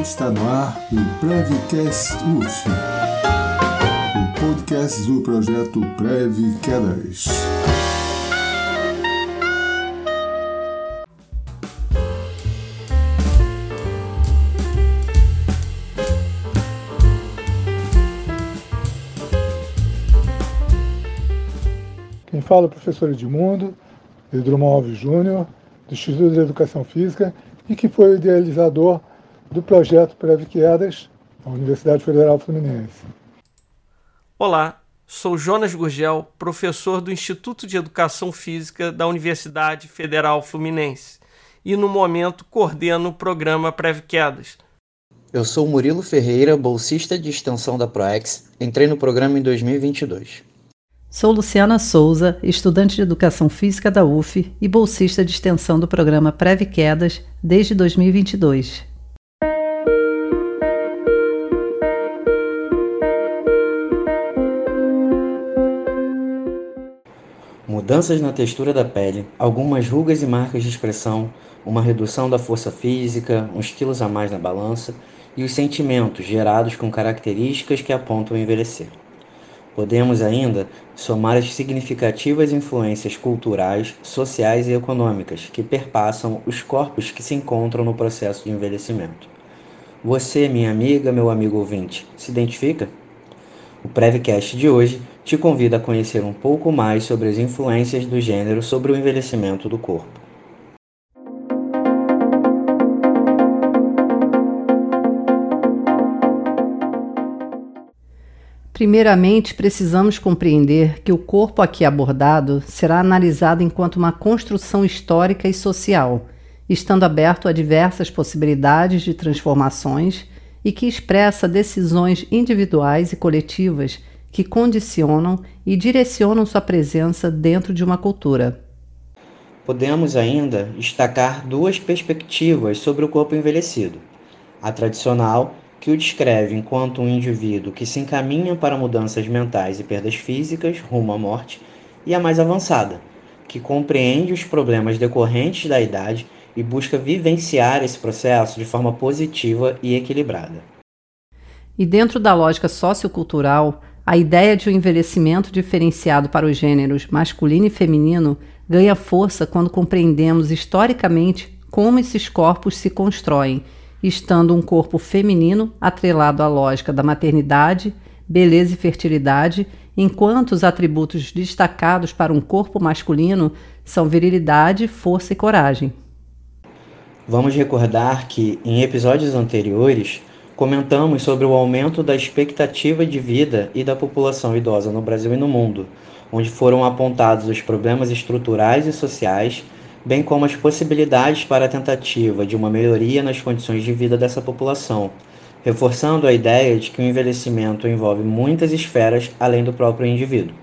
Está no ar o Prevcast UF, o podcast do projeto Prev. Quem fala é o professor Edmundo, de Drummond Alves Júnior, do Instituto de Educação Física, e que foi o idealizador do projeto Previquedas, da Universidade Federal Fluminense. Olá, sou Jonas Gurgel, professor do Instituto de Educação Física da Universidade Federal Fluminense, e no momento coordeno o programa Previquedas. Eu sou Murilo Ferreira, bolsista de extensão da ProEx, entrei no programa em 2022. Sou Luciana Souza, estudante de Educação Física da UF e bolsista de extensão do programa Preve Quedas desde 2022. Mudanças na textura da pele, algumas rugas e marcas de expressão, uma redução da força física, uns quilos a mais na balança e os sentimentos gerados com características que apontam envelhecer. Podemos ainda somar as significativas influências culturais, sociais e econômicas que perpassam os corpos que se encontram no processo de envelhecimento. Você, minha amiga, meu amigo ouvinte, se identifica? O Prevcast de hoje te convida a conhecer um pouco mais sobre as influências do gênero sobre o envelhecimento do corpo. Primeiramente, precisamos compreender que o corpo aqui abordado será analisado enquanto uma construção histórica e social, estando aberto a diversas possibilidades de transformações e que expressa decisões individuais e coletivas que condicionam e direcionam sua presença dentro de uma cultura. Podemos ainda destacar duas perspectivas sobre o corpo envelhecido: a tradicional que o descreve enquanto um indivíduo que se encaminha para mudanças mentais e perdas físicas rumo à morte, e a mais avançada, que compreende os problemas decorrentes da idade e busca vivenciar esse processo de forma positiva e equilibrada. E dentro da lógica sociocultural, a ideia de um envelhecimento diferenciado para os gêneros masculino e feminino ganha força quando compreendemos historicamente como esses corpos se constroem estando um corpo feminino atrelado à lógica da maternidade, beleza e fertilidade, enquanto os atributos destacados para um corpo masculino são virilidade, força e coragem. Vamos recordar que, em episódios anteriores, comentamos sobre o aumento da expectativa de vida e da população idosa no Brasil e no mundo, onde foram apontados os problemas estruturais e sociais bem como as possibilidades para a tentativa de uma melhoria nas condições de vida dessa população, reforçando a ideia de que o envelhecimento envolve muitas esferas além do próprio indivíduo.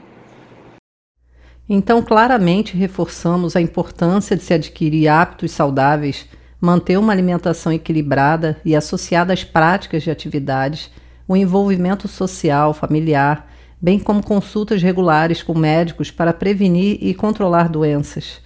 Então, claramente reforçamos a importância de se adquirir hábitos saudáveis, manter uma alimentação equilibrada e associada às práticas de atividades, o envolvimento social, familiar, bem como consultas regulares com médicos para prevenir e controlar doenças.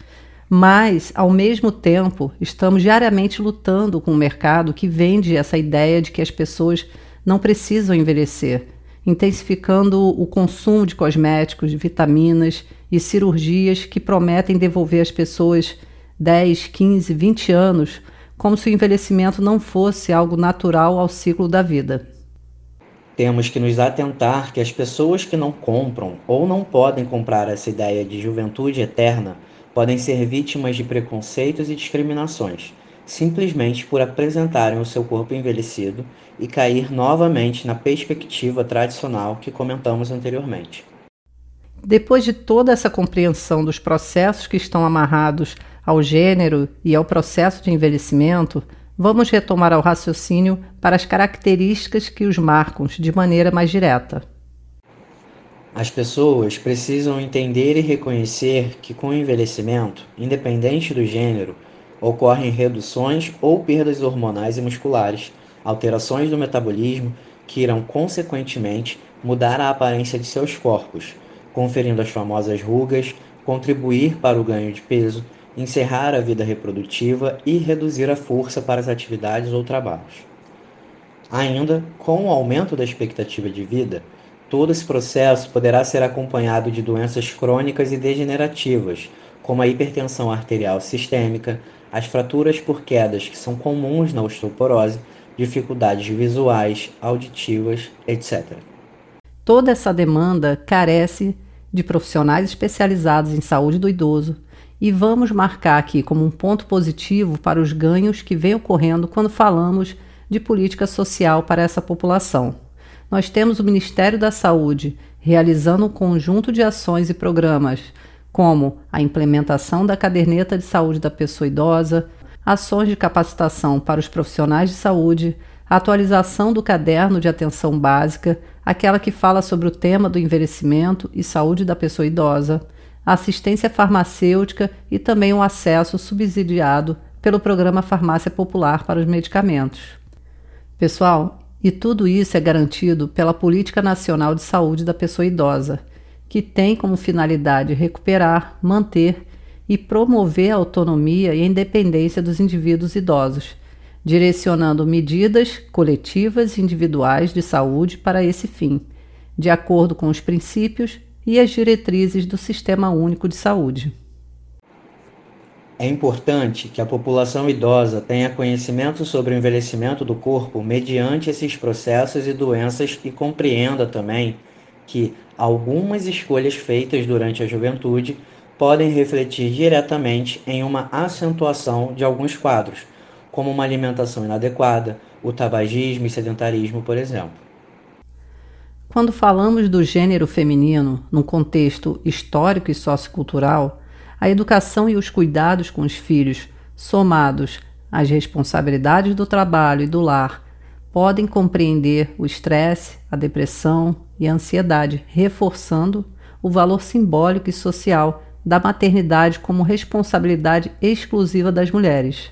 Mas, ao mesmo tempo, estamos diariamente lutando com o mercado que vende essa ideia de que as pessoas não precisam envelhecer, intensificando o consumo de cosméticos, vitaminas e cirurgias que prometem devolver às pessoas 10, 15, 20 anos, como se o envelhecimento não fosse algo natural ao ciclo da vida. Temos que nos atentar que as pessoas que não compram ou não podem comprar essa ideia de juventude eterna podem ser vítimas de preconceitos e discriminações, simplesmente por apresentarem o seu corpo envelhecido e cair novamente na perspectiva tradicional que comentamos anteriormente. Depois de toda essa compreensão dos processos que estão amarrados ao gênero e ao processo de envelhecimento, vamos retomar ao raciocínio para as características que os marcam de maneira mais direta. As pessoas precisam entender e reconhecer que, com o envelhecimento, independente do gênero, ocorrem reduções ou perdas hormonais e musculares, alterações do metabolismo que irão, consequentemente, mudar a aparência de seus corpos, conferindo as famosas rugas, contribuir para o ganho de peso, encerrar a vida reprodutiva e reduzir a força para as atividades ou trabalhos. Ainda, com o aumento da expectativa de vida, todo esse processo poderá ser acompanhado de doenças crônicas e degenerativas, como a hipertensão arterial sistêmica, as fraturas por quedas que são comuns na osteoporose, dificuldades visuais, auditivas, etc. Toda essa demanda carece de profissionais especializados em saúde do idoso e vamos marcar aqui como um ponto positivo para os ganhos que vem ocorrendo quando falamos de política social para essa população. Nós temos o Ministério da Saúde realizando um conjunto de ações e programas, como a implementação da caderneta de saúde da pessoa idosa, ações de capacitação para os profissionais de saúde, a atualização do caderno de atenção básica, aquela que fala sobre o tema do envelhecimento e saúde da pessoa idosa, assistência farmacêutica e também o acesso subsidiado pelo programa Farmácia Popular para os Medicamentos. Pessoal, e tudo isso é garantido pela Política Nacional de Saúde da Pessoa Idosa, que tem como finalidade recuperar, manter e promover a autonomia e a independência dos indivíduos idosos, direcionando medidas coletivas e individuais de saúde para esse fim, de acordo com os princípios e as diretrizes do Sistema Único de Saúde. É importante que a população idosa tenha conhecimento sobre o envelhecimento do corpo mediante esses processos e doenças e compreenda também que algumas escolhas feitas durante a juventude podem refletir diretamente em uma acentuação de alguns quadros, como uma alimentação inadequada, o tabagismo e sedentarismo, por exemplo. Quando falamos do gênero feminino num contexto histórico e sociocultural, a educação e os cuidados com os filhos, somados às responsabilidades do trabalho e do lar, podem compreender o estresse, a depressão e a ansiedade, reforçando o valor simbólico e social da maternidade como responsabilidade exclusiva das mulheres.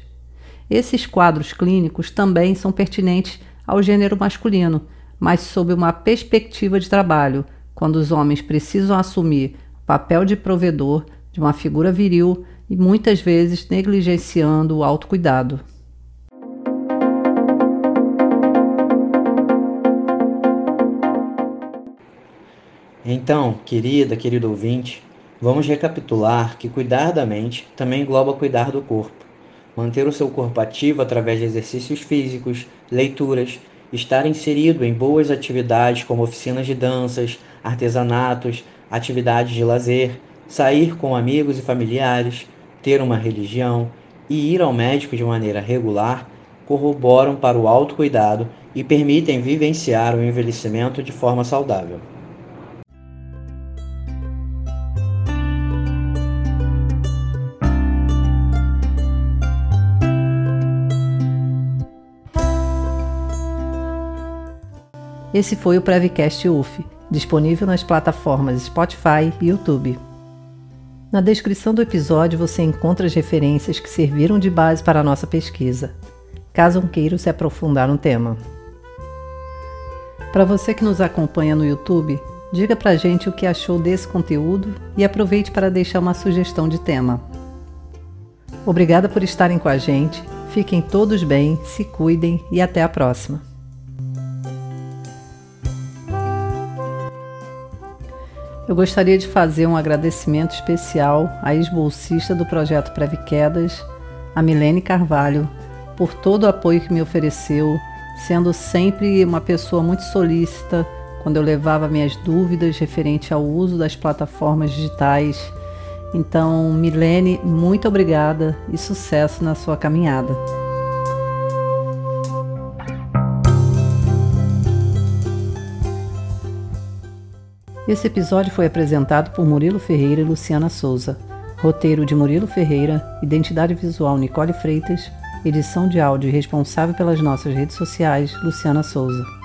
Esses quadros clínicos também são pertinentes ao gênero masculino, mas sob uma perspectiva de trabalho, quando os homens precisam assumir o papel de provedor de uma figura viril e muitas vezes negligenciando o autocuidado. Então, querida, querido ouvinte, vamos recapitular que cuidar da mente também engloba cuidar do corpo. Manter o seu corpo ativo através de exercícios físicos, leituras, estar inserido em boas atividades como oficinas de danças, artesanatos, atividades de lazer, sair com amigos e familiares, ter uma religião e ir ao médico de maneira regular corroboram para o autocuidado e permitem vivenciar o envelhecimento de forma saudável. Esse foi o Prevcast UF, disponível nas plataformas Spotify e YouTube. Na descrição do episódio você encontra as referências que serviram de base para a nossa pesquisa, caso queira se aprofundar no tema. Para você que nos acompanha no YouTube, diga pra gente o que achou desse conteúdo e aproveite para deixar uma sugestão de tema. Obrigada por estarem com a gente, fiquem todos bem, se cuidem e até a próxima! Eu gostaria de fazer um agradecimento especial à ex-bolsista do projeto Previquedas, a Milene Carvalho, por todo o apoio que me ofereceu, sendo sempre uma pessoa muito solícita quando eu levava minhas dúvidas referente ao uso das plataformas digitais. Então, Milene, muito obrigada e sucesso na sua caminhada. Esse episódio foi apresentado por Murilo Ferreira e Luciana Souza. Roteiro de Murilo Ferreira, identidade visual Nicole Freitas, edição de áudio responsável pelas nossas redes sociais Luciana Souza.